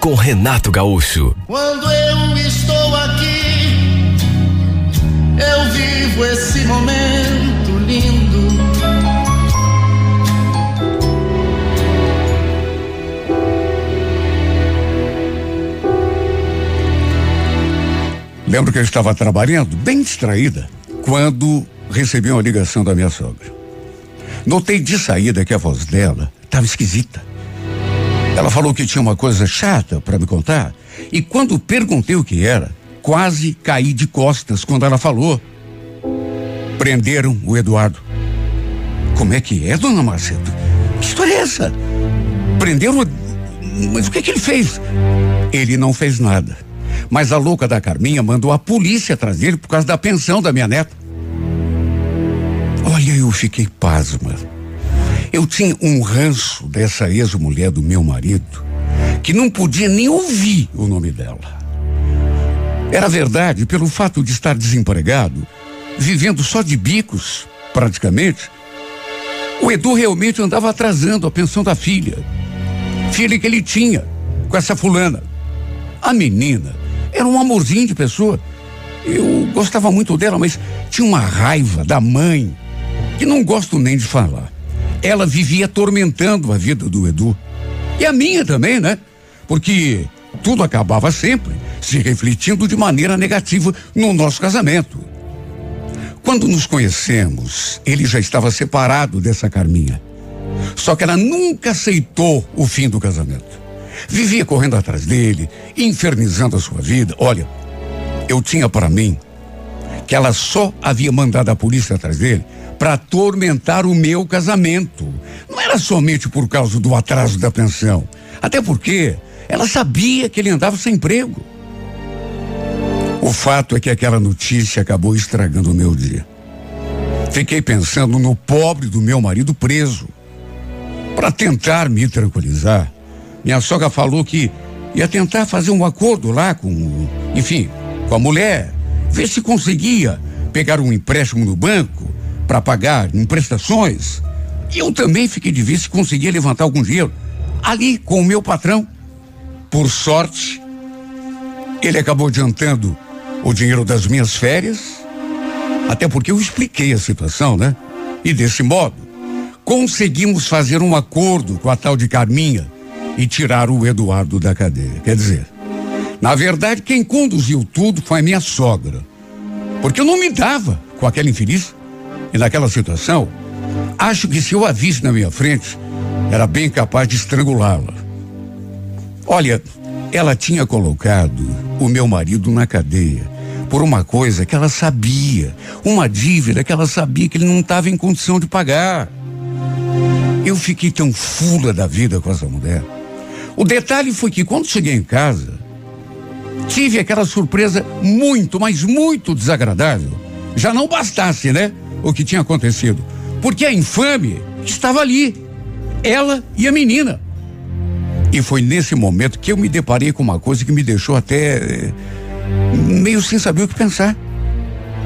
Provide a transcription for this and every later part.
com Renato Gaúcho. Quando eu estou aqui, eu vivo esse momento lindo. Lembro que eu estava trabalhando, bem distraída, quando recebi uma ligação da minha sogra. Notei de saída que a voz dela estava esquisita. Ela falou que tinha uma coisa chata para me contar, e quando perguntei o que era, quase caí de costas quando ela falou. Prenderam o Eduardo. Como é que é, dona Macedo? Que história é essa? Prenderam. Mas o que, que ele fez? Ele não fez nada. Mas a louca da Carminha mandou a polícia atrás dele por causa da pensão da minha neta. Olha, eu fiquei pasma. Eu tinha um ranço dessa ex-mulher do meu marido que não podia nem ouvir o nome dela. Era verdade, pelo fato de estar desempregado, vivendo só de bicos, praticamente, o Edu realmente andava atrasando a pensão da filha. Filha que ele tinha com essa fulana. A menina era um amorzinho de pessoa. Eu gostava muito dela, mas tinha uma raiva da mãe que não gosto nem de falar. Ela vivia atormentando a vida do Edu. E a minha também, né? Porque tudo acabava sempre se refletindo de maneira negativa no nosso casamento. Quando nos conhecemos, ele já estava separado dessa Carminha. Só que ela nunca aceitou o fim do casamento. Vivia correndo atrás dele, infernizando a sua vida. Olha, eu tinha para mim que ela só havia mandado a polícia atrás dele para atormentar o meu casamento. Não era somente por causa do atraso da pensão. Até porque ela sabia que ele andava sem emprego. O fato é que aquela notícia acabou estragando o meu dia. Fiquei pensando no pobre do meu marido preso. Para tentar me tranquilizar, minha sogra falou que ia tentar fazer um acordo lá com, enfim, com a mulher, ver se conseguia pegar um empréstimo no banco para pagar em prestações. Eu também fiquei de ver se conseguia levantar algum dinheiro ali com o meu patrão. Por sorte, ele acabou adiantando o dinheiro das minhas férias, até porque eu expliquei a situação, né? E desse modo, conseguimos fazer um acordo com a tal de Carminha e tirar o Eduardo da cadeia. Quer dizer, na verdade, quem conduziu tudo foi a minha sogra. Porque eu não me dava com aquela infeliz. E naquela situação, acho que se eu a visse na minha frente, era bem capaz de estrangulá-la. Olha, ela tinha colocado o meu marido na cadeia por uma coisa que ela sabia, uma dívida que ela sabia que ele não estava em condição de pagar. Eu fiquei tão fula da vida com essa mulher. O detalhe foi que quando cheguei em casa, tive aquela surpresa muito, mas muito desagradável. Já não bastasse, né? O que tinha acontecido. Porque a infame estava ali. Ela e a menina. E foi nesse momento que eu me deparei com uma coisa que me deixou até eh, meio sem saber o que pensar.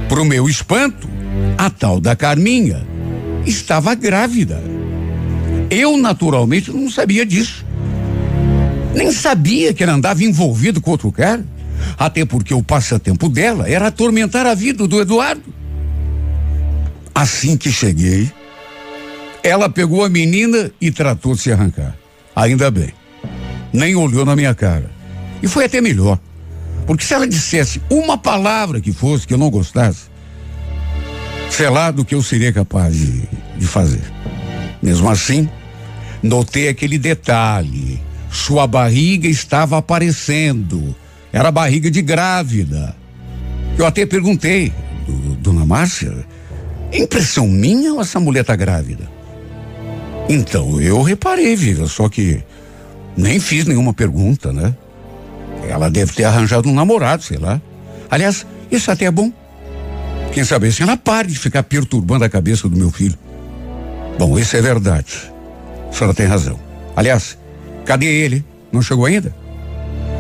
Pro meu espanto, a tal da Carminha estava grávida. Eu, naturalmente, não sabia disso. Nem sabia que ela andava envolvido com outro cara. Até porque o passatempo dela era atormentar a vida do Eduardo. Assim que cheguei, ela pegou a menina e tratou de se arrancar. Ainda bem. Nem olhou na minha cara. E foi até melhor. Porque se ela dissesse uma palavra que fosse que eu não gostasse, sei lá do que eu seria capaz de, de fazer. Mesmo assim, notei aquele detalhe. Sua barriga estava aparecendo. Era barriga de grávida. Eu até perguntei, "Do- dona Márcia, impressão minha ou essa mulher tá grávida? Então, eu reparei, viva, só que nem fiz nenhuma pergunta, né? Ela deve ter arranjado um namorado, sei lá. Aliás, isso até é bom. Quem sabe assim ela pare de ficar perturbando a cabeça do meu filho. Bom, isso é verdade. A senhora tem razão. Aliás, cadê ele? Não chegou ainda?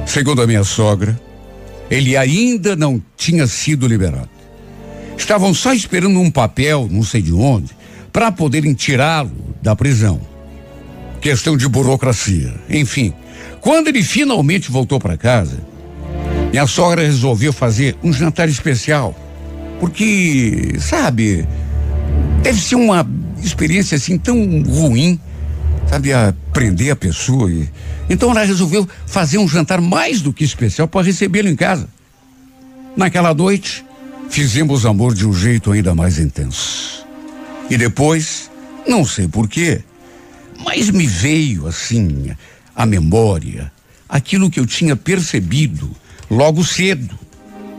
Segundo a minha sogra, ele ainda não tinha sido liberado. Estavam só esperando um papel, não sei de onde, para poderem tirá-lo da prisão. Questão de burocracia. Enfim, quando ele finalmente voltou para casa, minha sogra resolveu fazer um jantar especial. Porque, sabe, deve ser uma experiência assim tão ruim, sabe, aprender a pessoa. E, então ela resolveu fazer um jantar mais do que especial para recebê-lo em casa. Naquela noite, fizemos amor de um jeito ainda mais intenso. E depois, não sei porquê, mas me veio assim à memória aquilo que eu tinha percebido logo cedo.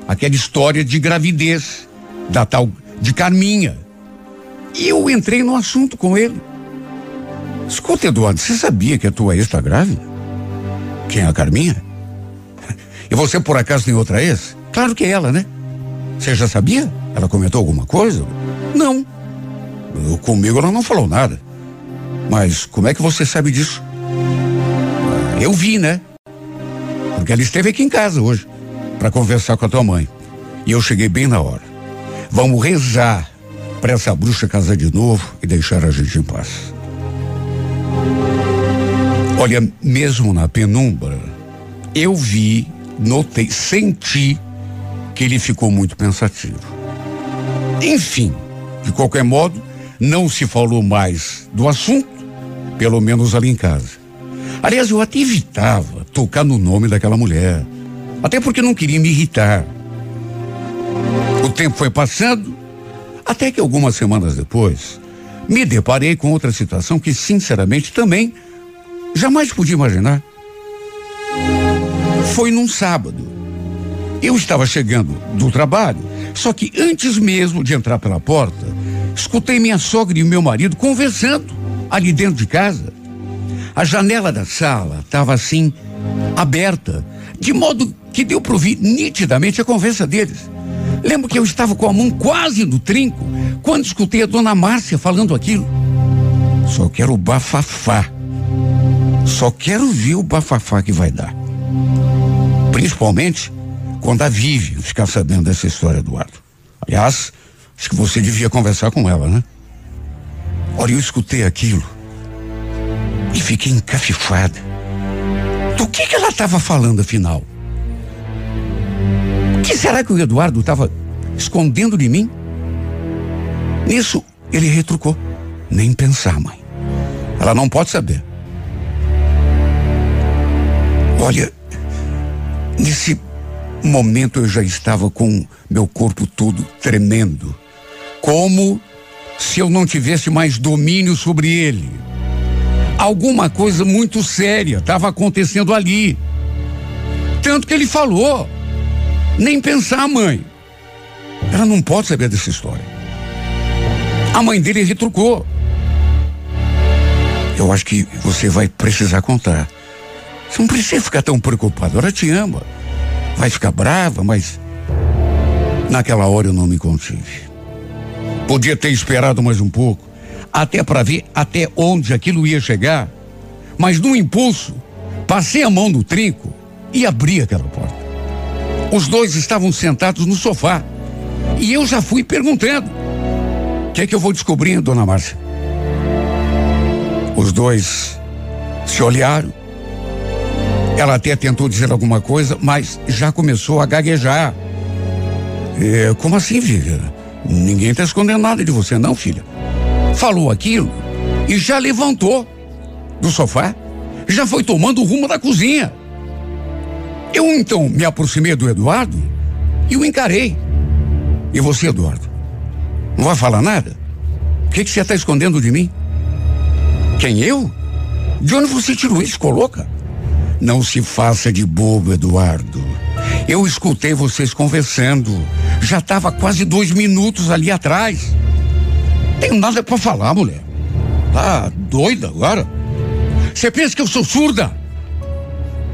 Aquela história de gravidez da tal de Carminha. E eu entrei no assunto com ele. Escuta, Eduardo, você sabia que a tua ex está grávida? Quem é a Carminha? E você por acaso tem outra ex? Claro que é ela, né? Você já sabia? Ela comentou alguma coisa? Não. Eu, comigo ela não falou nada. Mas como é que você sabe disso? Eu vi, né? Porque ela esteve aqui em casa hoje para conversar com a tua mãe. E eu cheguei bem na hora. Vamos rezar para essa bruxa casar de novo e deixar a gente em paz. Olha, mesmo na penumbra, eu vi, notei, senti ele ficou muito pensativo. Enfim, de qualquer modo, não se falou mais do assunto, pelo menos ali em casa. Aliás, eu até evitava tocar no nome daquela mulher, até porque não queria me irritar. O tempo foi passando, até que algumas semanas depois, me deparei com outra situação que, sinceramente, também jamais podia imaginar. Foi num sábado. Eu estava chegando do trabalho, só que antes mesmo de entrar pela porta, escutei minha sogra e meu marido conversando ali dentro de casa. A janela da sala estava assim, aberta, de modo que deu para ouvir nitidamente a conversa deles. Lembro que eu estava com a mão quase no trinco quando escutei a dona Márcia falando aquilo. Só quero o bafafá. Só quero ver o bafafá que vai dar. Principalmente quando a Vivi ficar sabendo dessa história, Eduardo. Aliás, acho que você devia conversar com ela, né? Olha, eu escutei aquilo e fiquei encafifada. Do que que ela estava falando, afinal? O que será que o Eduardo estava escondendo de mim? Nisso, ele retrucou. Nem pensar, mãe. Ela não pode saber. Olha, nesse momento eu já estava com meu corpo todo tremendo, como se eu não tivesse mais domínio sobre ele. Alguma coisa muito séria estava acontecendo ali. Tanto que ele falou: nem pensar, mãe. Ela não pode saber dessa história. A mãe dele retrucou. Eu acho que você vai precisar contar. Você não precisa ficar tão preocupado. Ela te ama vai ficar brava, mas naquela hora eu não me contive. Podia ter esperado mais um pouco, até para ver até onde aquilo ia chegar, mas no impulso, passei a mão no trinco e abri aquela porta. Os dois estavam sentados no sofá e eu já fui perguntando: o que é que eu vou descobrindo, dona Márcia? Os dois se olharam ela até tentou dizer alguma coisa, mas já começou a gaguejar. É, como assim, filha? Ninguém está escondendo nada de você, não, filha. Falou aquilo e já levantou do sofá, já foi tomando o rumo da cozinha. Eu então me aproximei do Eduardo e o encarei. E você, Eduardo? Não vai falar nada? O que, que você está escondendo de mim? Quem eu? De onde você tirou isso, coloca? Não se faça de bobo, Eduardo. Eu escutei vocês conversando. Já estava quase dois minutos ali atrás. Tenho nada para falar, mulher. Tá doida agora? Você pensa que eu sou surda?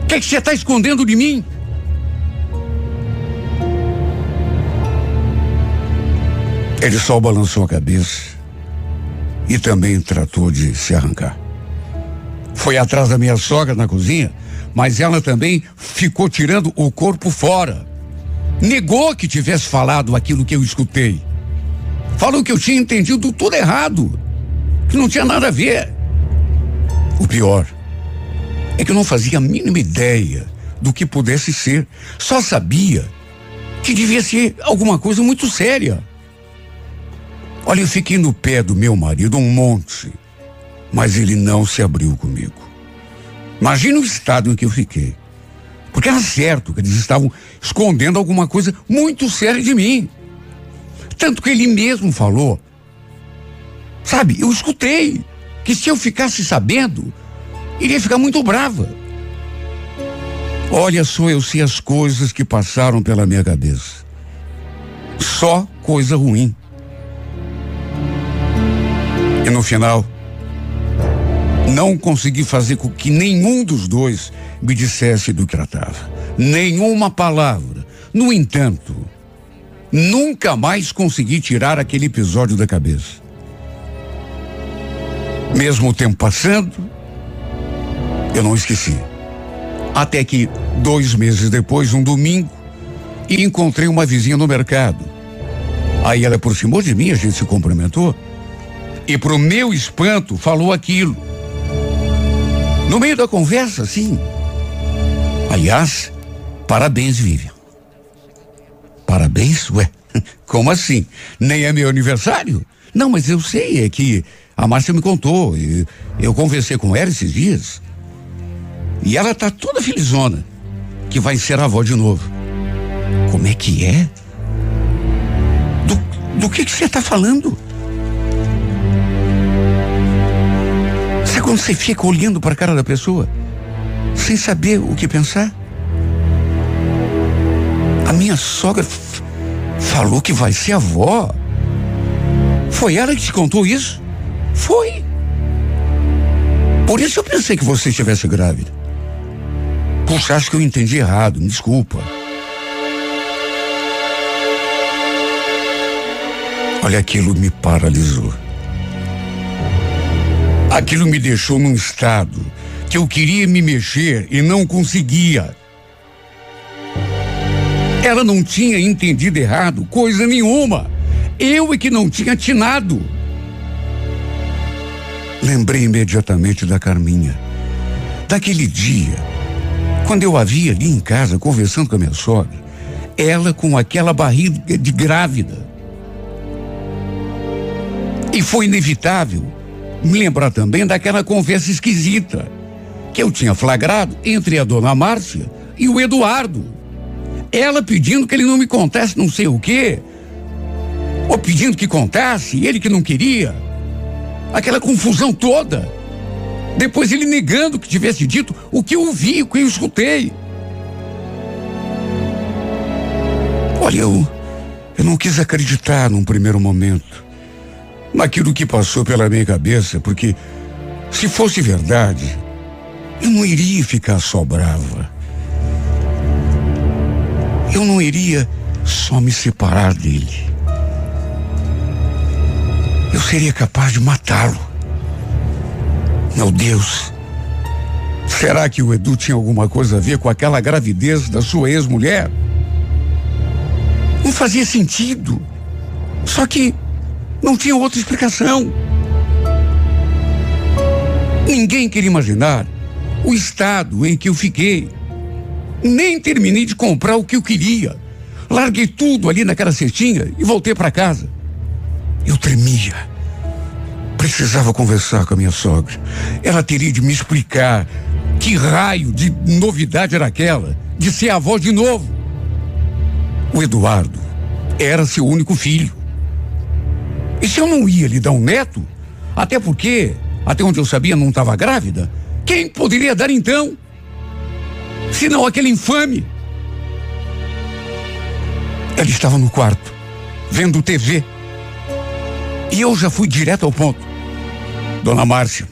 O que você está escondendo de mim? Ele só balançou a cabeça e também tratou de se arrancar. Foi atrás da minha sogra na cozinha, mas ela também ficou tirando o corpo fora. Negou que tivesse falado aquilo que eu escutei. Falou que eu tinha entendido tudo errado, que não tinha nada a ver. O pior é que eu não fazia a mínima ideia do que pudesse ser. Só sabia que devia ser alguma coisa muito séria. Olha, eu fiquei no pé do meu marido um monte, mas ele não se abriu comigo. Imagina o estado em que eu fiquei. Porque era certo que eles estavam escondendo alguma coisa muito séria de mim. Tanto que ele mesmo falou. Sabe, eu escutei que se eu ficasse sabendo, iria ficar muito brava. Olha só, eu sei as coisas que passaram pela minha cabeça. Só coisa ruim. E no final, não consegui fazer com que nenhum dos dois me dissesse do que tratava. Nenhuma palavra. No entanto, nunca mais consegui tirar aquele episódio da cabeça. Mesmo o tempo passando, eu não esqueci. Até que, dois meses depois, um domingo, encontrei uma vizinha no mercado. Aí ela aproximou de mim, a gente se cumprimentou. E pro meu espanto, falou aquilo. No meio da conversa, sim. Aliás, parabéns, Vivian. Parabéns? Ué, como assim? Nem é meu aniversário? Não, mas eu sei, é que a Márcia me contou. eu conversei com ela esses dias. E ela tá toda felizona que vai ser avó de novo. Como é que é? Do, do que você tá falando? Quando você fica olhando para a cara da pessoa sem saber o que pensar? A minha sogra falou que vai ser avó. Foi ela que te contou isso? Foi. Por isso eu pensei que você estivesse grávida. Puxa, acho que eu entendi errado, me desculpa. Olha, aquilo me paralisou. Aquilo me deixou num estado que eu queria me mexer e não conseguia. Ela não tinha entendido errado coisa nenhuma. Eu é que não tinha atinado. Lembrei imediatamente da Carminha. Daquele dia quando eu a vi ali em casa conversando com a minha sogra, ela com aquela barriga de grávida. E foi inevitável me lembrar também daquela conversa esquisita que eu tinha flagrado entre a dona Márcia e o Eduardo. Ela pedindo que ele não me contasse não sei o quê, ou pedindo que contasse, ele que não queria. Aquela confusão toda. Depois ele negando que tivesse dito o que eu vi, o que eu escutei. Olha, eu, eu não quis acreditar num primeiro momento naquilo que passou pela minha cabeça, porque se fosse verdade, eu não iria ficar só brava. Eu não iria só me separar dele. Eu seria capaz de matá-lo. Meu Deus. Será que o Edu tinha alguma coisa a ver com aquela gravidez da sua ex-mulher? Não fazia sentido. Só que não tinha outra explicação. Ninguém queria imaginar o estado em que eu fiquei. Nem terminei de comprar o que eu queria. Larguei tudo ali naquela cestinha e voltei para casa. Eu tremia. Precisava conversar com a minha sogra. Ela teria de me explicar que raio de novidade era aquela de ser avó de novo. O Eduardo era seu único filho. E se eu não ia lhe dar um neto, até porque, até onde eu sabia, não estava grávida, quem poderia dar então? Se não aquele infame. Ela estava no quarto, vendo TV. E eu já fui direto ao ponto. Dona Márcia,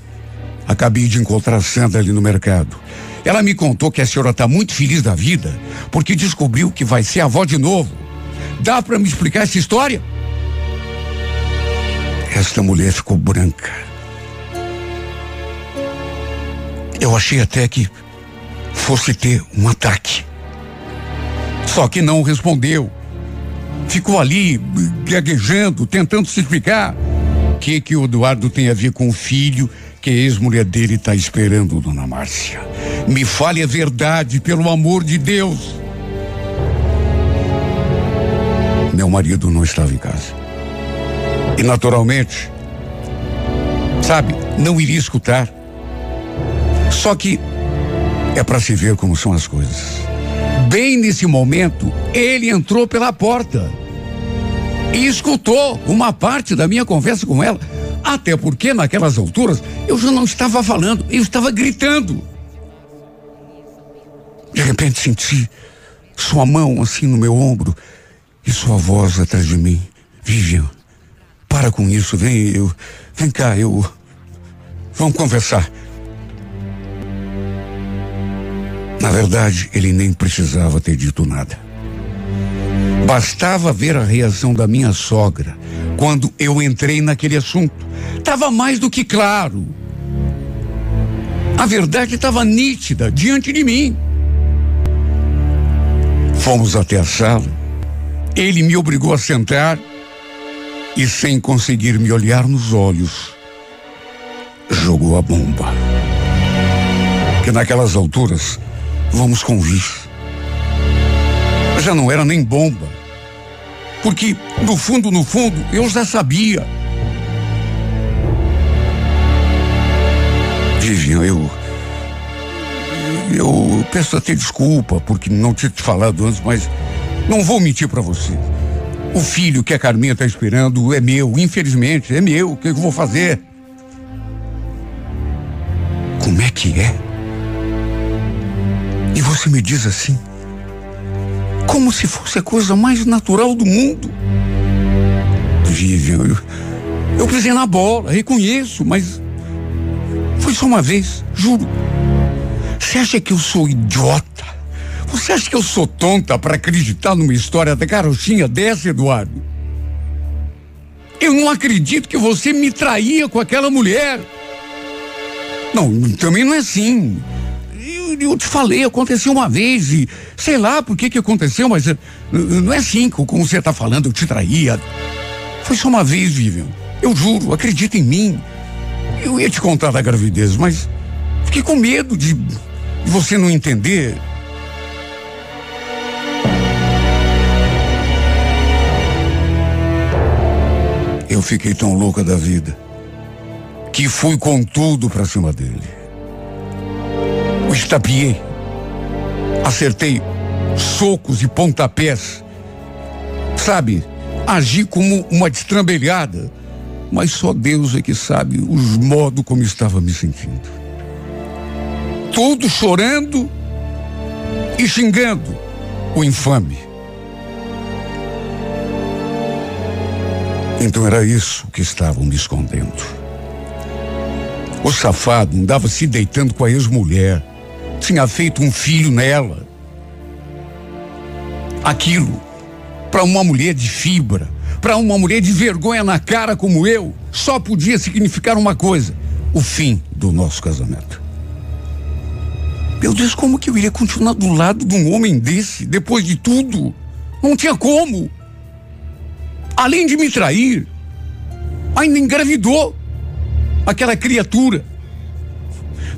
acabei de encontrar Sandra ali no mercado. Ela me contou que a senhora está muito feliz da vida porque descobriu que vai ser avó de novo. Dá para me explicar essa história? Esta mulher ficou branca. Eu achei até que fosse ter um ataque. Só que não respondeu. Ficou ali gaguejando, tentando se explicar. O que que o Eduardo tem a ver com o filho que a ex-mulher dele está esperando, dona Márcia? Me fale a verdade, pelo amor de Deus. Meu marido não estava em casa. E naturalmente, sabe, não iria escutar. Só que é para se ver como são as coisas. Bem nesse momento, ele entrou pela porta e escutou uma parte da minha conversa com ela. Até porque naquelas alturas eu já não estava falando, eu estava gritando. De repente senti sua mão assim no meu ombro e sua voz atrás de mim. Vivian, para com isso, vem, eu, vem cá, eu. Vamos conversar. Na verdade, ele nem precisava ter dito nada. Bastava ver a reação da minha sogra quando eu entrei naquele assunto. Estava mais do que claro. A verdade estava nítida diante de mim. Fomos até a sala. Ele me obrigou a sentar e, sem conseguir me olhar nos olhos, jogou a bomba. Que naquelas alturas Vamos convir. Já não era nem bomba. Porque, no fundo, no fundo, eu já sabia. Vivian, eu. Eu peço até desculpa porque não tinha te falado antes, mas não vou mentir para você. O filho que a Carminha está esperando é meu, infelizmente, é meu. O que eu vou fazer? Como é que é? E você me diz assim, como se fosse a coisa mais natural do mundo. Vivian, eu, eu pisei na bola, reconheço, mas foi só uma vez, juro. Você acha que eu sou idiota? Você acha que eu sou tonta para acreditar numa história da carochinha dessa, Eduardo? Eu não acredito que você me traía com aquela mulher. Não, também não é assim eu te falei, aconteceu uma vez e sei lá por que que aconteceu, mas eh, não é assim como você está falando, eu te traía. Foi só uma vez, Vivian. Eu juro, acredita em mim. Eu ia te contar da gravidez, mas fiquei com medo de, de você não entender. Eu fiquei tão louca da vida que fui com tudo pra cima dele o estapiei. Acertei socos e pontapés. Sabe, agi como uma destrambelhada. Mas só Deus é que sabe os modos como estava me sentindo. Todo chorando e xingando o infame. Então era isso que estavam escondendo. O safado andava se deitando com a ex-mulher tinha feito um filho nela. Aquilo, para uma mulher de fibra, para uma mulher de vergonha na cara como eu, só podia significar uma coisa: o fim do nosso casamento. Meu Deus, como que eu iria continuar do lado de um homem desse, depois de tudo? Não tinha como. Além de me trair, ainda engravidou aquela criatura.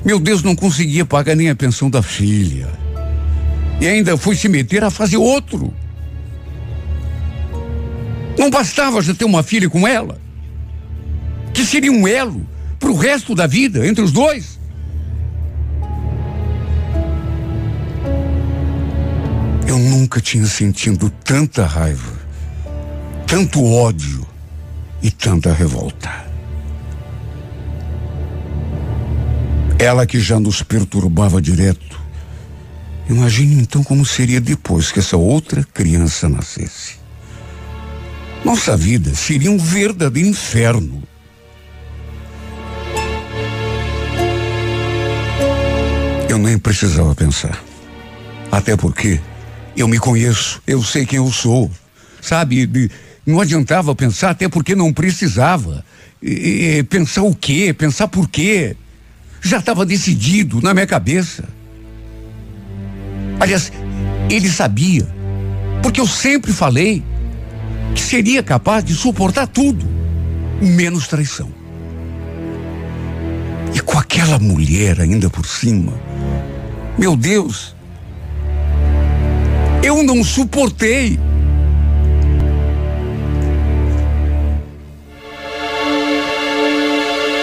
Meu Deus, não conseguia pagar nem a pensão da filha. E ainda foi se meter a fazer outro. Não bastava já ter uma filha com ela, que seria um elo para o resto da vida entre os dois. Eu nunca tinha sentido tanta raiva, tanto ódio e tanta revolta. Ela que já nos perturbava direto. Imagine então como seria depois que essa outra criança nascesse. Nossa vida seria um verdadeiro inferno. Eu nem precisava pensar. Até porque eu me conheço, eu sei quem eu sou. Sabe, não adiantava pensar, até porque não precisava. E, e, pensar o quê? Pensar por quê? Já estava decidido na minha cabeça. Aliás, ele sabia, porque eu sempre falei que seria capaz de suportar tudo, menos traição. E com aquela mulher ainda por cima, meu Deus, eu não suportei.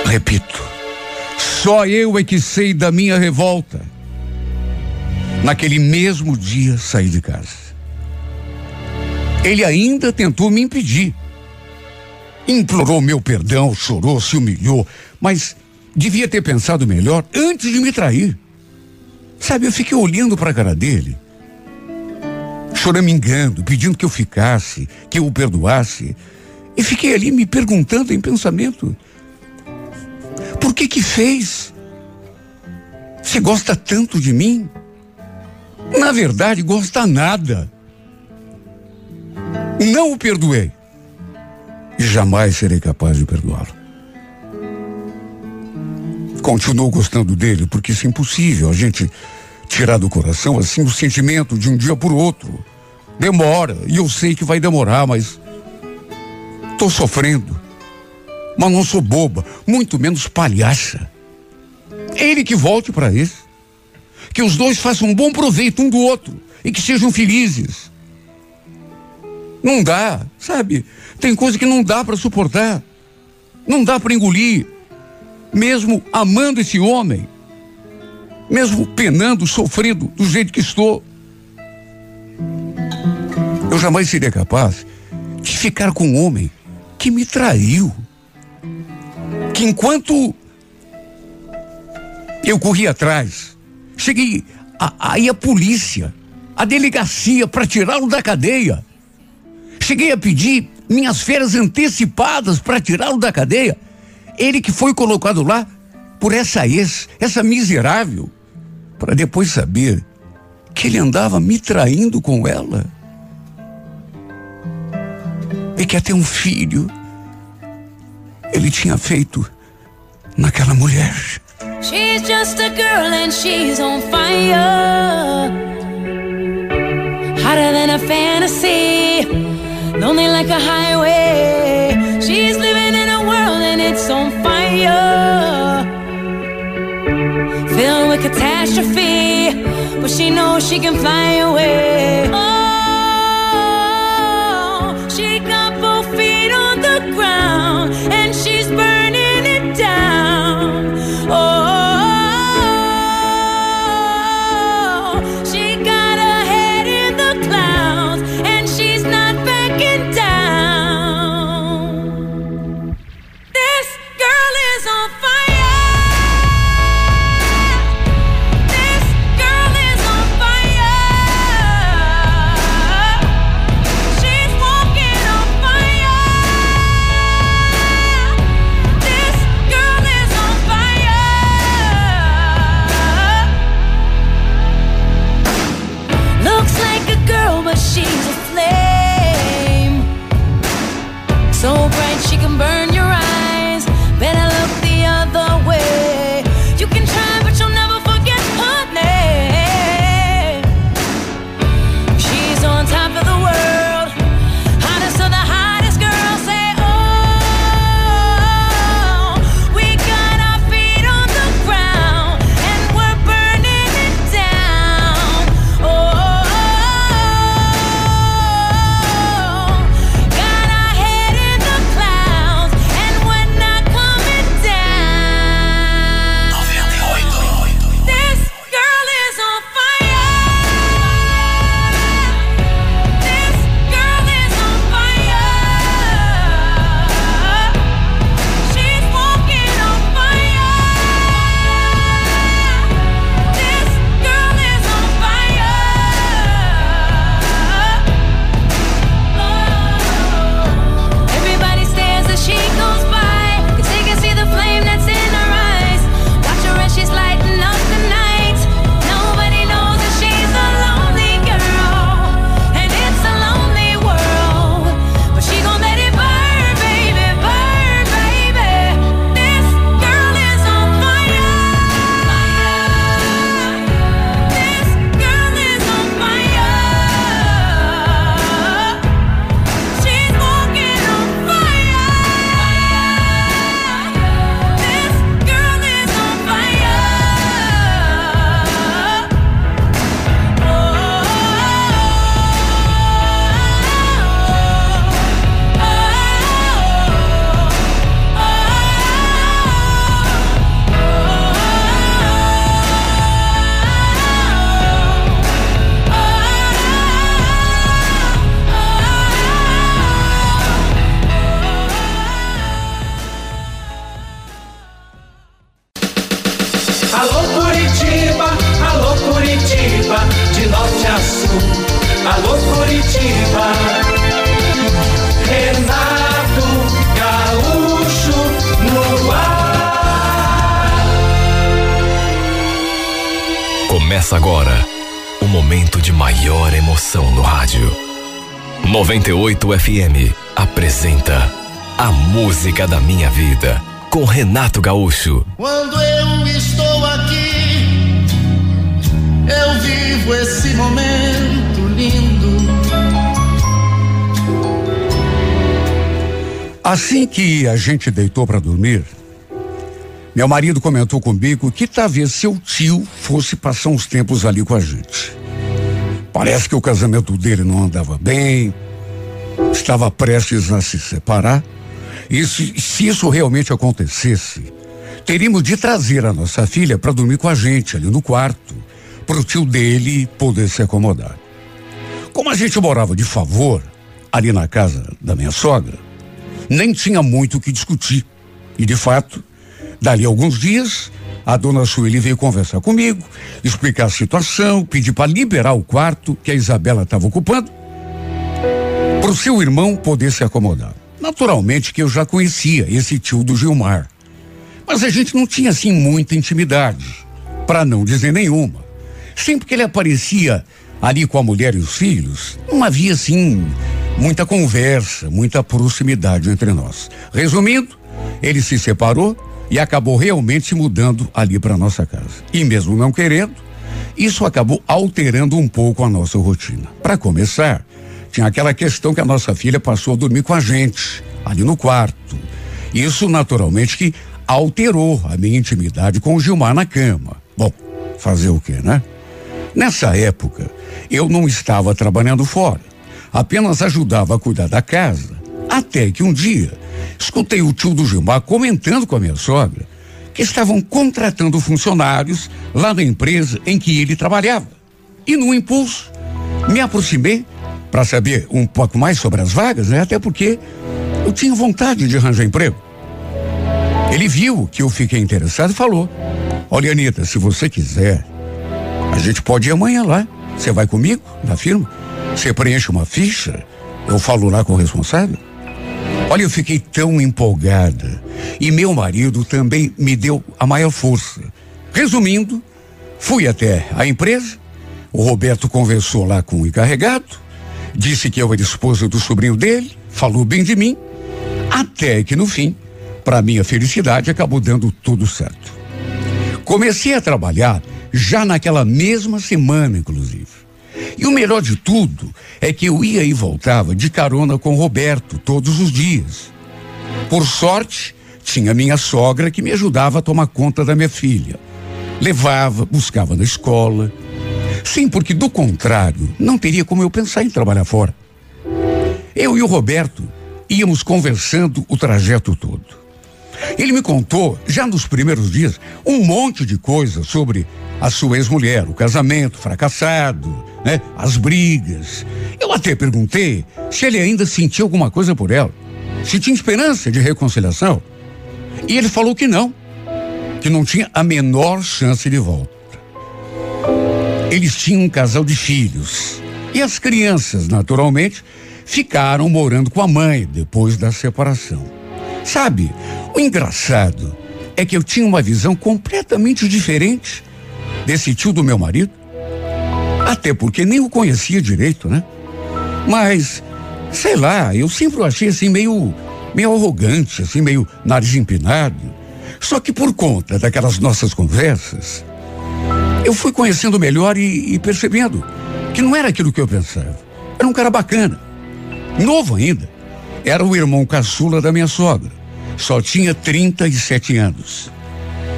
Repito, só eu é que sei da minha revolta. Naquele mesmo dia saí de casa. Ele ainda tentou me impedir. Implorou meu perdão, chorou, se humilhou, mas devia ter pensado melhor antes de me trair. Sabe, eu fiquei olhando para a cara dele, choramingando, pedindo que eu ficasse, que eu o perdoasse. E fiquei ali me perguntando em pensamento: que que fez? Você gosta tanto de mim? Na verdade, gosta nada. Não o perdoei. E jamais serei capaz de perdoá-lo. Continuo gostando dele, porque isso é impossível a gente tirar do coração assim o sentimento de um dia por outro. Demora, e eu sei que vai demorar, mas estou sofrendo. Mas não sou boba, muito menos palhaça. Ele que volte para esse. Que os dois façam um bom proveito um do outro e que sejam felizes. Não dá, sabe? Tem coisa que não dá para suportar. Não dá para engolir. Mesmo amando esse homem, mesmo penando, sofrendo do jeito que estou, eu jamais seria capaz de ficar com um homem que me traiu que enquanto eu corri atrás, cheguei aí a, a polícia, a delegacia para tirá-lo da cadeia. Cheguei a pedir minhas férias antecipadas para tirá-lo da cadeia. Ele que foi colocado lá por essa ex, essa miserável, para depois saber que ele andava me traindo com ela. E que até um filho ele tinha feito naquela mulher. She's just a girl and she's on fire. Hotter than a fantasy, lonely like a highway. She's living in a world and it's on fire. Filled with catastrophe, but she knows she can fly away. Oh, she got both feet on the ground. FM apresenta A Música da Minha Vida com Renato Gaúcho. Quando eu estou aqui, eu vivo esse momento lindo. Assim que a gente deitou para dormir, meu marido comentou comigo que talvez seu tio fosse passar uns tempos ali com a gente. Parece que o casamento dele não andava bem, estava prestes a se separar. E se, se isso realmente acontecesse, teríamos de trazer a nossa filha para dormir com a gente ali no quarto, para o tio dele poder se acomodar. Como a gente morava de favor ali na casa da minha sogra, nem tinha muito o que discutir. E de fato, dali a alguns dias, a dona Sueli veio conversar comigo, explicar a situação, pedir para liberar o quarto que a Isabela estava ocupando, para o seu irmão poder se acomodar. Naturalmente que eu já conhecia esse tio do Gilmar. Mas a gente não tinha assim muita intimidade, para não dizer nenhuma. Sempre que ele aparecia ali com a mulher e os filhos, não havia assim muita conversa, muita proximidade entre nós. Resumindo, ele se separou e acabou realmente se mudando ali para nossa casa. E mesmo não querendo, isso acabou alterando um pouco a nossa rotina. Para começar, tinha aquela questão que a nossa filha passou a dormir com a gente, ali no quarto. Isso, naturalmente, que alterou a minha intimidade com o Gilmar na cama. Bom, fazer o quê, né? Nessa época, eu não estava trabalhando fora, apenas ajudava a cuidar da casa. Até que um dia, escutei o tio do Gilmar comentando com a minha sogra que estavam contratando funcionários lá na empresa em que ele trabalhava. E no impulso, me aproximei para saber um pouco mais sobre as vagas, né? Até porque eu tinha vontade de arranjar emprego. Ele viu que eu fiquei interessado e falou: Olha, Anitta, se você quiser, a gente pode ir amanhã lá. Você vai comigo na firma? Você preenche uma ficha? Eu falo lá com o responsável? Olha, eu fiquei tão empolgada. E meu marido também me deu a maior força. Resumindo, fui até a empresa. O Roberto conversou lá com o encarregado disse que eu era esposa do sobrinho dele, falou bem de mim, até que no fim, para minha felicidade, acabou dando tudo certo. Comecei a trabalhar já naquela mesma semana, inclusive. E o melhor de tudo é que eu ia e voltava de carona com Roberto todos os dias. Por sorte, tinha minha sogra que me ajudava a tomar conta da minha filha. Levava, buscava na escola, Sim, porque do contrário, não teria como eu pensar em trabalhar fora. Eu e o Roberto íamos conversando o trajeto todo. Ele me contou, já nos primeiros dias, um monte de coisas sobre a sua ex-mulher, o casamento fracassado, né? As brigas. Eu até perguntei se ele ainda sentia alguma coisa por ela, se tinha esperança de reconciliação. E ele falou que não, que não tinha a menor chance de volta. Eles tinham um casal de filhos. E as crianças, naturalmente, ficaram morando com a mãe depois da separação. Sabe, o engraçado é que eu tinha uma visão completamente diferente desse tio do meu marido. Até porque nem o conhecia direito, né? Mas, sei lá, eu sempre o achei assim meio, meio arrogante, assim, meio nariz empinado. Só que por conta daquelas nossas conversas, eu fui conhecendo melhor e, e percebendo que não era aquilo que eu pensava. Era um cara bacana, novo ainda. Era o irmão caçula da minha sogra. Só tinha 37 anos.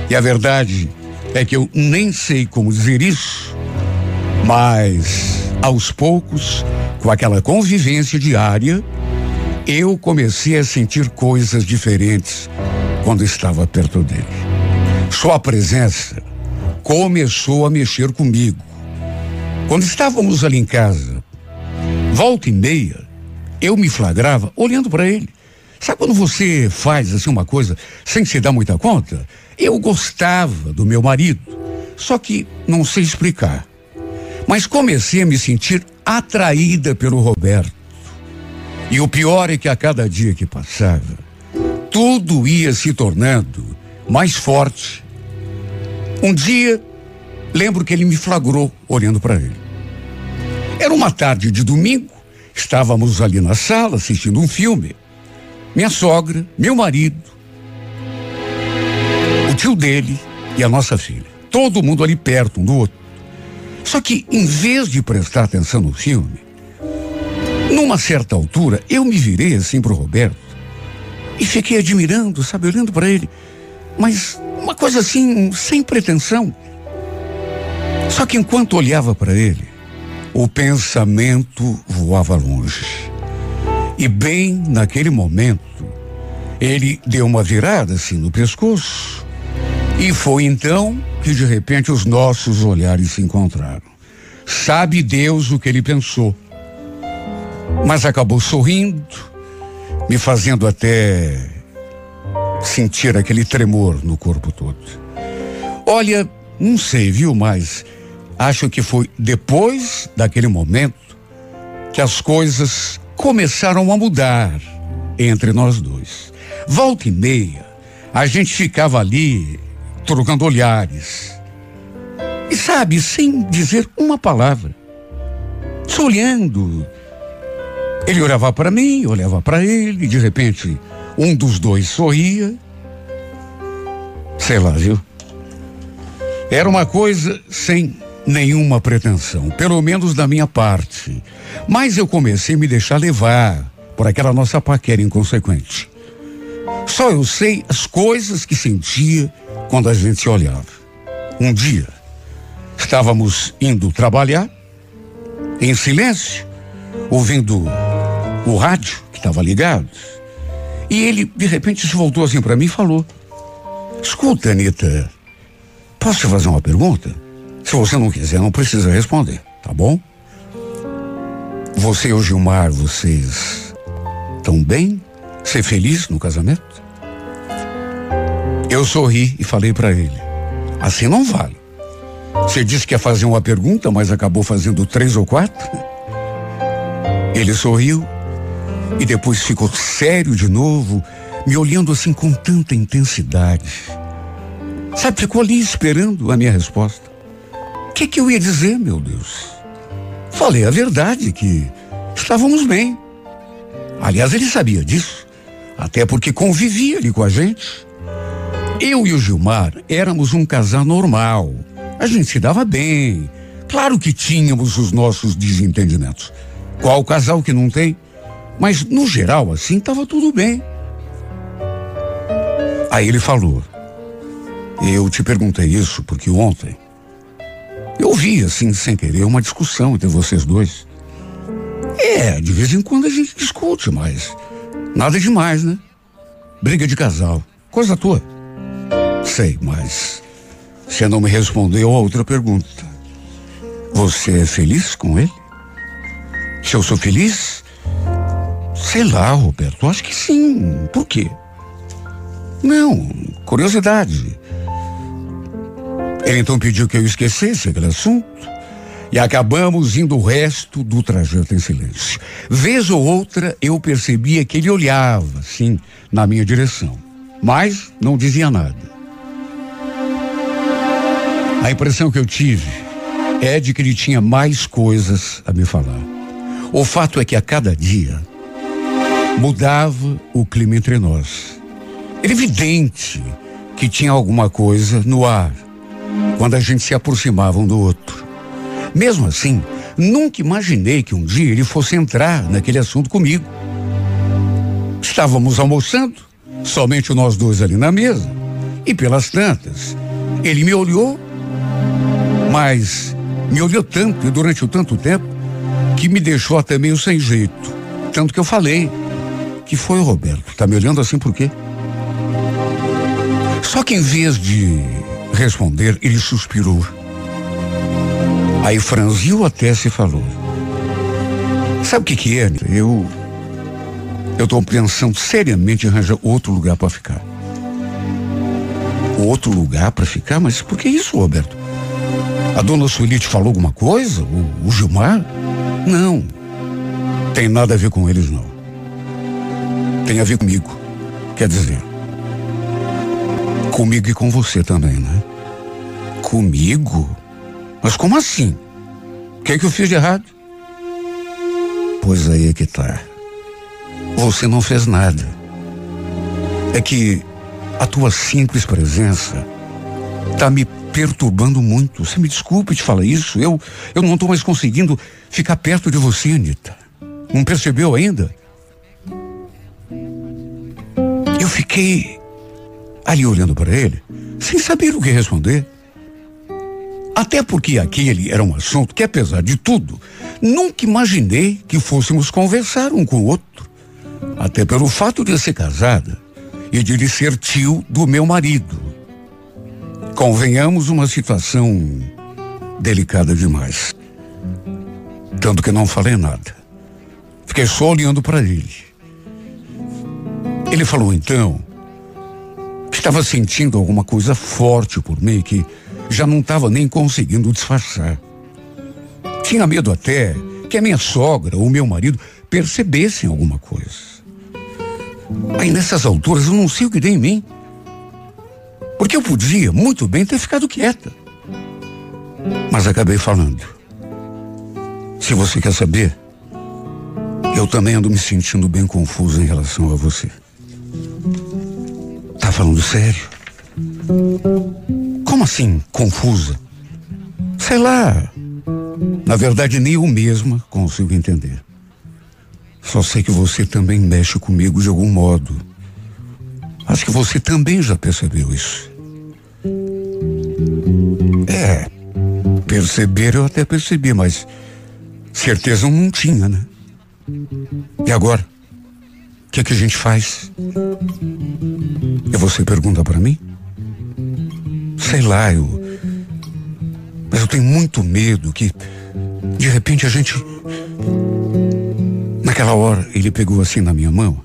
E a verdade é que eu nem sei como dizer isso, mas aos poucos, com aquela convivência diária, eu comecei a sentir coisas diferentes quando estava perto dele. Sua presença começou a mexer comigo. Quando estávamos ali em casa, volta e meia, eu me flagrava olhando para ele. Sabe quando você faz assim uma coisa sem se dar muita conta? Eu gostava do meu marido, só que não sei explicar. Mas comecei a me sentir atraída pelo Roberto. E o pior é que a cada dia que passava, tudo ia se tornando mais forte. Um dia, lembro que ele me flagrou olhando para ele. Era uma tarde de domingo, estávamos ali na sala assistindo um filme. Minha sogra, meu marido, o tio dele e a nossa filha. Todo mundo ali perto um do outro. Só que, em vez de prestar atenção no filme, numa certa altura, eu me virei assim pro Roberto e fiquei admirando, sabe, olhando para ele. Mas uma coisa assim, sem pretensão. Só que enquanto olhava para ele, o pensamento voava longe. E bem naquele momento, ele deu uma virada assim no pescoço. E foi então que de repente os nossos olhares se encontraram. Sabe Deus o que ele pensou. Mas acabou sorrindo, me fazendo até sentir aquele tremor no corpo todo. Olha, não sei, viu, mas acho que foi depois daquele momento que as coisas começaram a mudar entre nós dois. Volta e meia, a gente ficava ali trocando olhares. E sabe, sem dizer uma palavra. Só olhando. Ele olhava para mim, olhava para ele, e de repente um dos dois sorria. Sei lá, viu? Era uma coisa sem nenhuma pretensão, pelo menos da minha parte. Mas eu comecei a me deixar levar por aquela nossa paquera inconsequente. Só eu sei as coisas que sentia quando a gente se olhava. Um dia, estávamos indo trabalhar, em silêncio, ouvindo o rádio que estava ligado. E ele, de repente, se voltou assim para mim e falou: Escuta, Anitta, posso te fazer uma pergunta? Se você não quiser, não precisa responder, tá bom? Você e o Gilmar, vocês estão bem? Ser feliz no casamento? Eu sorri e falei para ele: Assim não vale. Você disse que ia fazer uma pergunta, mas acabou fazendo três ou quatro? Ele sorriu e depois ficou sério de novo, me olhando assim com tanta intensidade. Sabe, ficou ali esperando a minha resposta. O que, que eu ia dizer, meu Deus? Falei a verdade, que estávamos bem. Aliás, ele sabia disso, até porque convivia ali com a gente. Eu e o Gilmar éramos um casal normal. A gente se dava bem. Claro que tínhamos os nossos desentendimentos. Qual casal que não tem? Mas, no geral, assim, estava tudo bem. Aí ele falou: Eu te perguntei isso porque ontem eu vi, assim, sem querer, uma discussão entre vocês dois. É, de vez em quando a gente discute, mas nada demais, né? Briga de casal, coisa tua. Sei, mas você não me respondeu a outra pergunta. Você é feliz com ele? Se eu sou feliz? Sei lá, Roberto, acho que sim. Por quê? Não, curiosidade. Ele então pediu que eu esquecesse aquele assunto e acabamos indo o resto do trajeto em silêncio. Vez ou outra eu percebia que ele olhava, sim, na minha direção, mas não dizia nada. A impressão que eu tive é de que ele tinha mais coisas a me falar. O fato é que a cada dia mudava o clima entre nós. Era evidente que tinha alguma coisa no ar quando a gente se aproximava um do outro. Mesmo assim, nunca imaginei que um dia ele fosse entrar naquele assunto comigo. Estávamos almoçando, somente nós dois ali na mesa, e pelas tantas, ele me olhou mas me olhou tanto e durante o tanto tempo que me deixou até meio sem jeito. Tanto que eu falei que foi Roberto. Tá me olhando assim por quê? Só que em vez de responder, ele suspirou. Aí franziu até se falou. Sabe o que que é? Eu eu estou pensando seriamente em arranjar outro lugar para ficar. Outro lugar para ficar? Mas por que isso, Roberto? A dona Sueli te falou alguma coisa? O, o Gilmar? Não. Tem nada a ver com eles, não. Tem a ver comigo. Quer dizer, comigo e com você também, né? Comigo? Mas como assim? O que é que eu fiz de errado? Pois aí é que tá. Você não fez nada. É que a tua simples presença tá me perturbando muito. Você me desculpe te falar isso. Eu, eu não estou mais conseguindo ficar perto de você, Anitta. Não percebeu ainda? Fiquei ali olhando para ele, sem saber o que responder. Até porque aquele era um assunto que, apesar de tudo, nunca imaginei que fôssemos conversar um com o outro. Até pelo fato de ser casada e de ele ser tio do meu marido. Convenhamos uma situação delicada demais. Tanto que não falei nada. Fiquei só olhando para ele. Ele falou então que estava sentindo alguma coisa forte por mim que já não estava nem conseguindo disfarçar. Tinha medo até que a minha sogra ou meu marido percebessem alguma coisa. Aí nessas alturas eu não sei o que dei em mim. Porque eu podia muito bem ter ficado quieta. Mas acabei falando. Se você quer saber, eu também ando me sentindo bem confuso em relação a você. Tá falando sério? Como assim, confusa? Sei lá. Na verdade, nem eu mesma consigo entender. Só sei que você também mexe comigo de algum modo. Acho que você também já percebeu isso. É, perceber eu até percebi, mas certeza não tinha, né? E agora? O que, é que a gente faz? E você pergunta para mim? Sei lá, eu. Mas eu tenho muito medo que, de repente, a gente Naquela hora, ele pegou assim na minha mão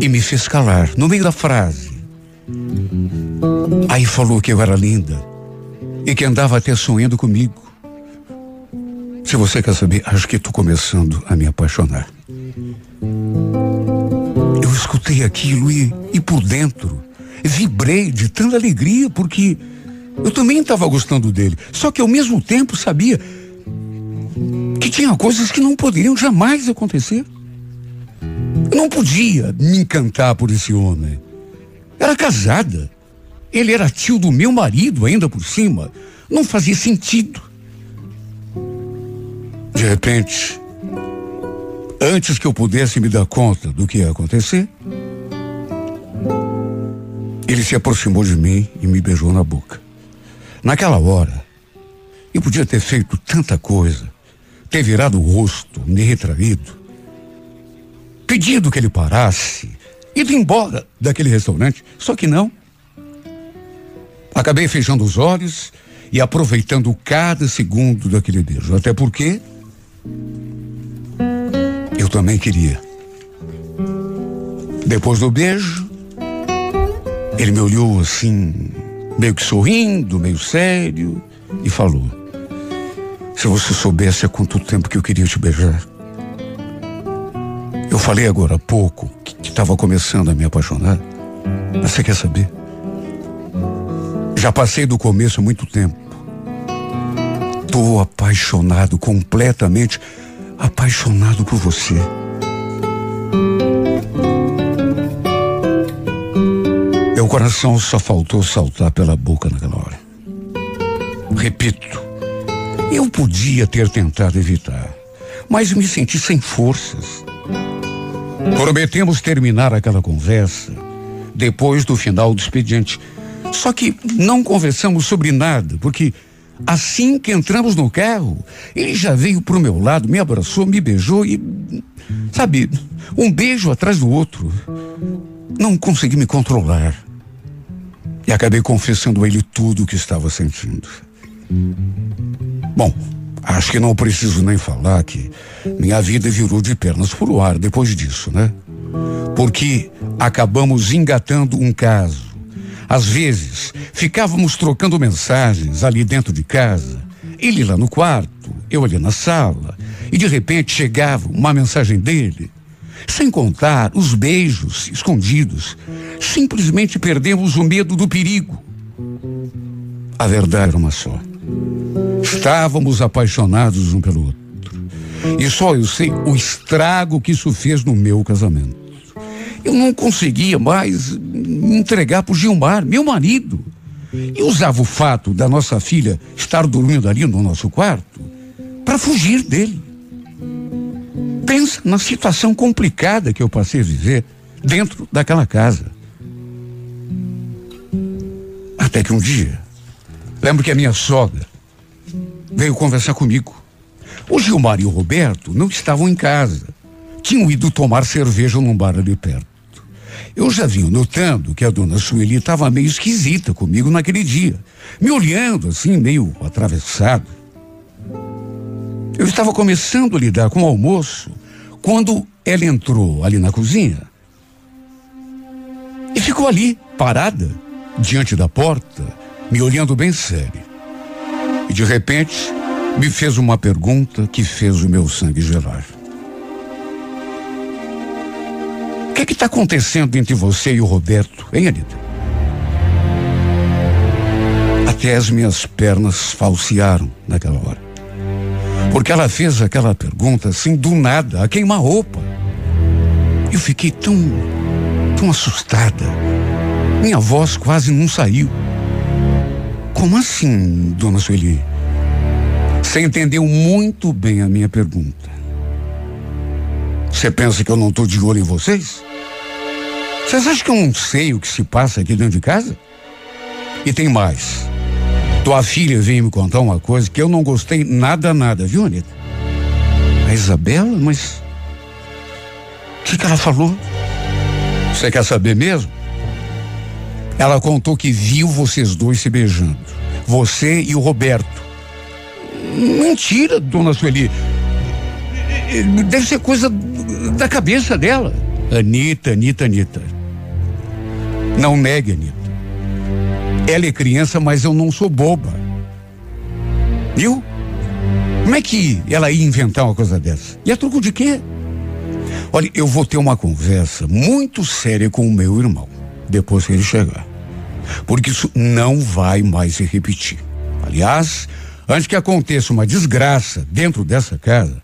e me fez calar, no meio da frase. Aí falou que eu era linda e que andava até sonhando comigo. Se você quer saber, acho que estou começando a me apaixonar. Escutei aquilo e, e por dentro vibrei de tanta alegria porque eu também estava gostando dele. Só que ao mesmo tempo sabia que tinha coisas que não poderiam jamais acontecer. Eu não podia me encantar por esse homem. Era casada. Ele era tio do meu marido, ainda por cima. Não fazia sentido. De repente, antes que eu pudesse me dar conta do que ia acontecer, ele se aproximou de mim e me beijou na boca. Naquela hora, eu podia ter feito tanta coisa ter virado o rosto, me retraído, pedido que ele parasse, ido embora daquele restaurante, só que não. Acabei fechando os olhos e aproveitando cada segundo daquele beijo, até porque também queria. Depois do beijo, ele me olhou assim, meio que sorrindo, meio sério, e falou: se você soubesse há quanto tempo que eu queria te beijar. Eu falei agora há pouco que estava começando a me apaixonar. Mas você quer saber? Já passei do começo há muito tempo. Tô apaixonado, completamente apaixonado por você. Meu coração só faltou saltar pela boca naquela hora. Repito, eu podia ter tentado evitar, mas me senti sem forças. Prometemos terminar aquela conversa depois do final do expediente. Só que não conversamos sobre nada, porque assim que entramos no carro, ele já veio pro meu lado, me abraçou, me beijou e. Sabe, um beijo atrás do outro. Não consegui me controlar. E acabei confessando a ele tudo o que estava sentindo. Bom, acho que não preciso nem falar que minha vida virou de pernas para o ar depois disso, né? Porque acabamos engatando um caso. Às vezes, ficávamos trocando mensagens ali dentro de casa, ele lá no quarto, eu ali na sala, e de repente chegava uma mensagem dele. Sem contar os beijos escondidos. Simplesmente perdemos o medo do perigo. A verdade era uma só. Estávamos apaixonados um pelo outro. E só eu sei o estrago que isso fez no meu casamento. Eu não conseguia mais me entregar para o Gilmar, meu marido. E usava o fato da nossa filha estar dormindo ali no nosso quarto para fugir dele. Pensa na situação complicada que eu passei a viver dentro daquela casa. Até que um dia, lembro que a minha sogra veio conversar comigo. O Gilmar e o Roberto não estavam em casa. Tinham ido tomar cerveja num bar ali perto. Eu já vinha notando que a dona Sueli estava meio esquisita comigo naquele dia, me olhando assim, meio atravessado. Eu estava começando a lidar com o almoço quando ela entrou ali na cozinha e ficou ali, parada, diante da porta, me olhando bem sério. E de repente, me fez uma pergunta que fez o meu sangue gelar. Que é está acontecendo entre você e o Roberto, hein, Anitta? Até as minhas pernas falsearam naquela hora. Porque ela fez aquela pergunta assim do nada, a queima-roupa. Eu fiquei tão, tão assustada. Minha voz quase não saiu. Como assim, dona Sueli? Você entendeu muito bem a minha pergunta. Você pensa que eu não estou de olho em vocês? Vocês acham que eu não sei o que se passa aqui dentro de casa? E tem mais. Tua filha veio me contar uma coisa que eu não gostei nada, nada, viu, Anitta? A Isabela, mas. O que, que ela falou? Você quer saber mesmo? Ela contou que viu vocês dois se beijando. Você e o Roberto. Mentira, dona Sueli. Deve ser coisa da cabeça dela. Anitta, Anitta, Anitta. Não negue, Anitta. Ela é criança, mas eu não sou boba. Viu? Como é que ela ia inventar uma coisa dessa? E a truco de quê? Olha, eu vou ter uma conversa muito séria com o meu irmão, depois que ele chegar. Porque isso não vai mais se repetir. Aliás, Antes que aconteça uma desgraça dentro dessa casa,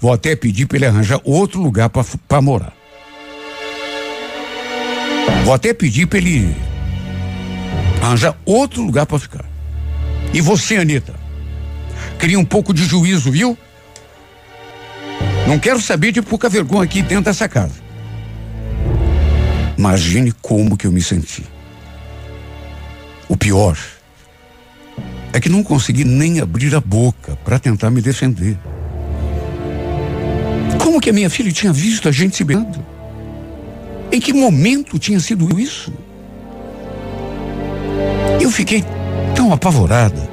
vou até pedir para ele arranjar outro lugar para morar. Vou até pedir para ele arranjar outro lugar para ficar. E você, Anitta, cria um pouco de juízo, viu? Não quero saber de pouca vergonha aqui dentro dessa casa. Imagine como que eu me senti. O pior é que não consegui nem abrir a boca para tentar me defender. Como que a minha filha tinha visto a gente se beijando? Em que momento tinha sido isso? Eu fiquei tão apavorada,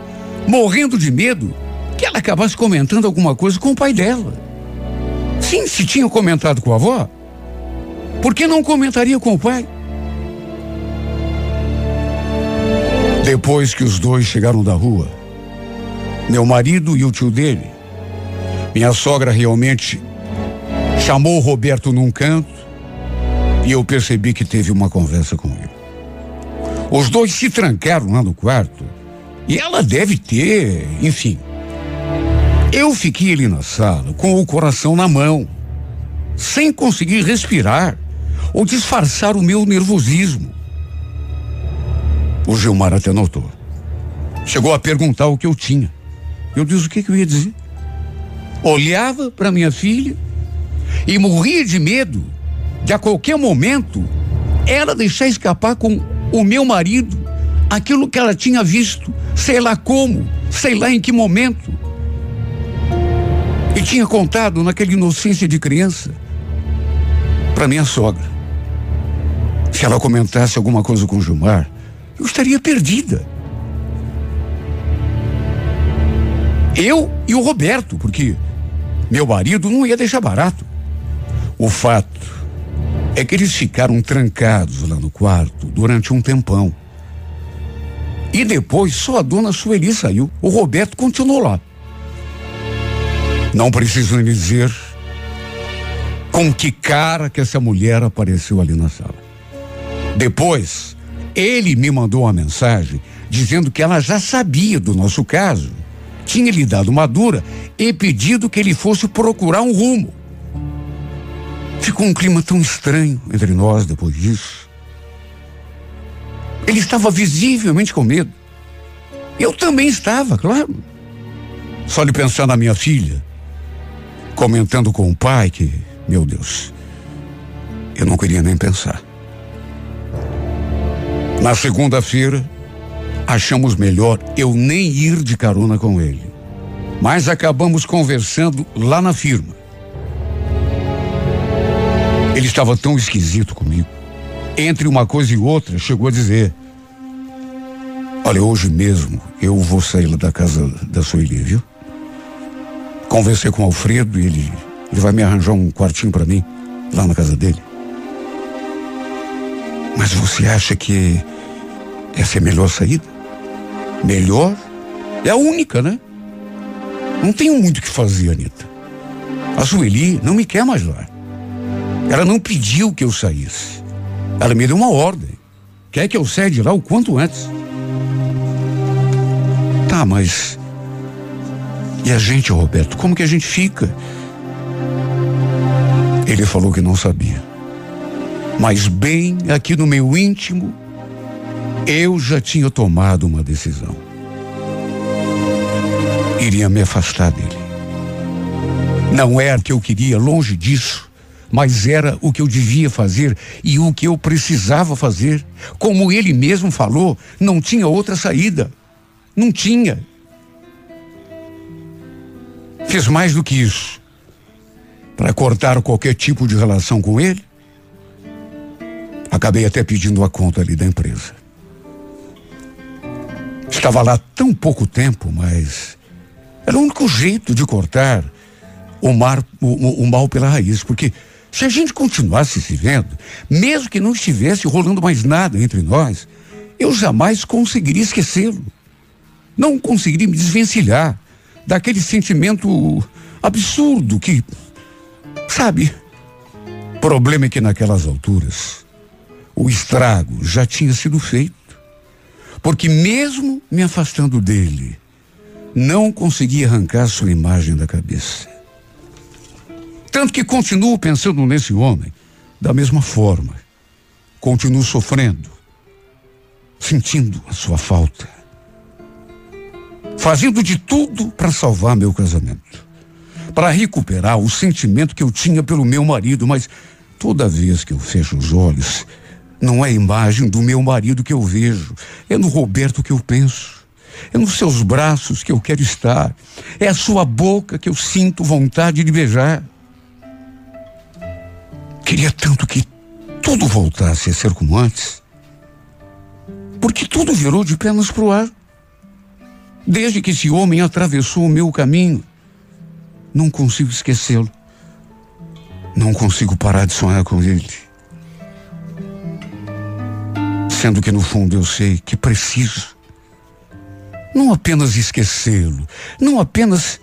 morrendo de medo, que ela acabasse comentando alguma coisa com o pai dela. Sim, se tinha comentado com a avó, por que não comentaria com o pai? Depois que os dois chegaram da rua, meu marido e o tio dele, minha sogra realmente chamou o Roberto num canto e eu percebi que teve uma conversa com ele. Os dois se trancaram lá no quarto e ela deve ter, enfim. Eu fiquei ali na sala com o coração na mão, sem conseguir respirar ou disfarçar o meu nervosismo. O Gilmar até notou. Chegou a perguntar o que eu tinha. Eu disse o que, que eu ia dizer. Olhava para minha filha e morria de medo de a qualquer momento ela deixar escapar com o meu marido aquilo que ela tinha visto, sei lá como, sei lá em que momento. E tinha contado naquela inocência de criança para minha sogra. Se ela comentasse alguma coisa com o Gilmar, eu estaria perdida. Eu e o Roberto, porque meu marido não ia deixar barato. O fato é que eles ficaram trancados lá no quarto durante um tempão. E depois só a dona Sueli saiu. O Roberto continuou lá. Não preciso lhe dizer com que cara que essa mulher apareceu ali na sala. Depois, ele me mandou uma mensagem dizendo que ela já sabia do nosso caso, tinha lhe dado uma dura e pedido que ele fosse procurar um rumo. Ficou um clima tão estranho entre nós depois disso. Ele estava visivelmente com medo. Eu também estava, claro. Só de pensar na minha filha, comentando com o pai que, meu Deus, eu não queria nem pensar. Na segunda-feira, achamos melhor eu nem ir de carona com ele. Mas acabamos conversando lá na firma. Ele estava tão esquisito comigo. Entre uma coisa e outra, chegou a dizer: Olha, hoje mesmo eu vou sair da casa da Sueli, viu? Conversei com o Alfredo e ele, ele vai me arranjar um quartinho para mim lá na casa dele. Mas você acha que essa é a melhor saída? Melhor? É a única, né? Não tenho muito o que fazer, Anitta. A Sueli não me quer mais lá. Ela não pediu que eu saísse. Ela me deu uma ordem. Quer que eu saia de lá o quanto antes. Tá, mas. E a gente, Roberto, como que a gente fica? Ele falou que não sabia. Mas bem aqui no meu íntimo, eu já tinha tomado uma decisão. Iria me afastar dele. Não era o que eu queria, longe disso mas era o que eu devia fazer e o que eu precisava fazer. Como ele mesmo falou, não tinha outra saída. Não tinha. Fiz mais do que isso. Para cortar qualquer tipo de relação com ele, acabei até pedindo a conta ali da empresa. Estava lá tão pouco tempo, mas era o único jeito de cortar o, mar, o, o mal pela raiz, porque se a gente continuasse se vendo, mesmo que não estivesse rolando mais nada entre nós, eu jamais conseguiria esquecê-lo. Não conseguiria me desvencilhar daquele sentimento absurdo que, sabe, problema é que naquelas alturas o estrago já tinha sido feito. Porque mesmo me afastando dele, não consegui arrancar sua imagem da cabeça. Tanto que continuo pensando nesse homem da mesma forma. Continuo sofrendo, sentindo a sua falta. Fazendo de tudo para salvar meu casamento. Para recuperar o sentimento que eu tinha pelo meu marido, mas toda vez que eu fecho os olhos, não é a imagem do meu marido que eu vejo, é no Roberto que eu penso. É nos seus braços que eu quero estar. É a sua boca que eu sinto vontade de beijar. Queria tanto que tudo voltasse a ser como antes. Porque tudo virou de pernas pro ar. Desde que esse homem atravessou o meu caminho, não consigo esquecê-lo. Não consigo parar de sonhar com ele. Sendo que no fundo eu sei que preciso não apenas esquecê-lo, não apenas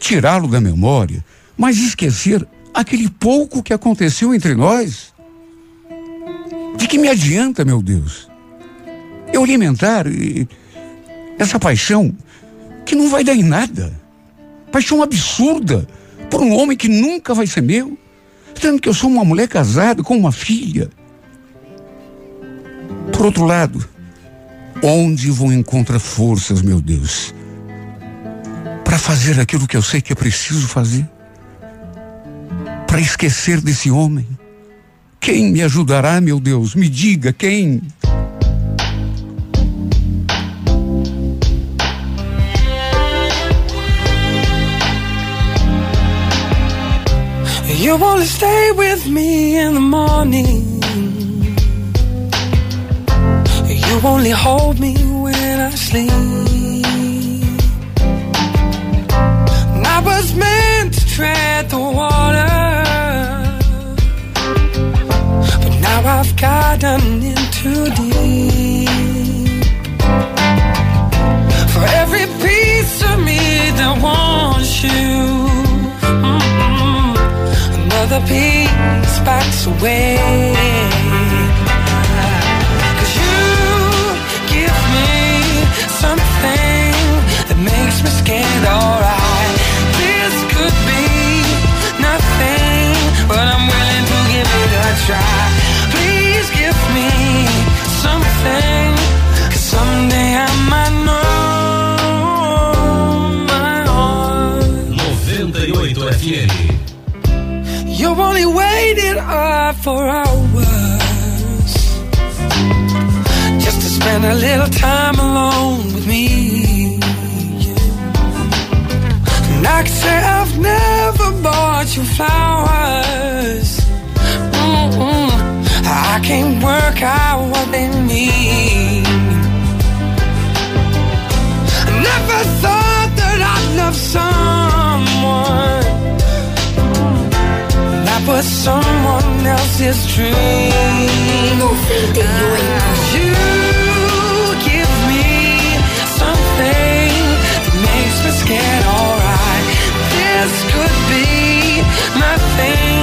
tirá-lo da memória, mas esquecer aquele pouco que aconteceu entre nós. De que me adianta, meu Deus? Eu alimentar essa paixão que não vai dar em nada. Paixão absurda por um homem que nunca vai ser meu. Tanto que eu sou uma mulher casada com uma filha. Por outro lado, onde vou encontrar forças, meu Deus, para fazer aquilo que eu sei que é preciso fazer? Para esquecer desse homem? Quem me ajudará, meu Deus? Me diga quem. You wanna stay with me in the morning. You only hold me when I sleep. I was meant to tread the water. Now I've gotten in too deep. For every piece of me that wants you, mm-hmm, another piece backs away. Cause you give me something that makes me scared, alright. This could be nothing, but I'm willing to give it a try. Cause someday I might know my heart. 98 FM. You only waited uh, up for hours just to spend a little time alone with me. And I can say I've never bought you flowers. Mm-mm. I can't work out what they mean. Never thought that I'd love someone that was someone else's dream. Uh, you give me something that makes me scared. Alright, this could be my thing.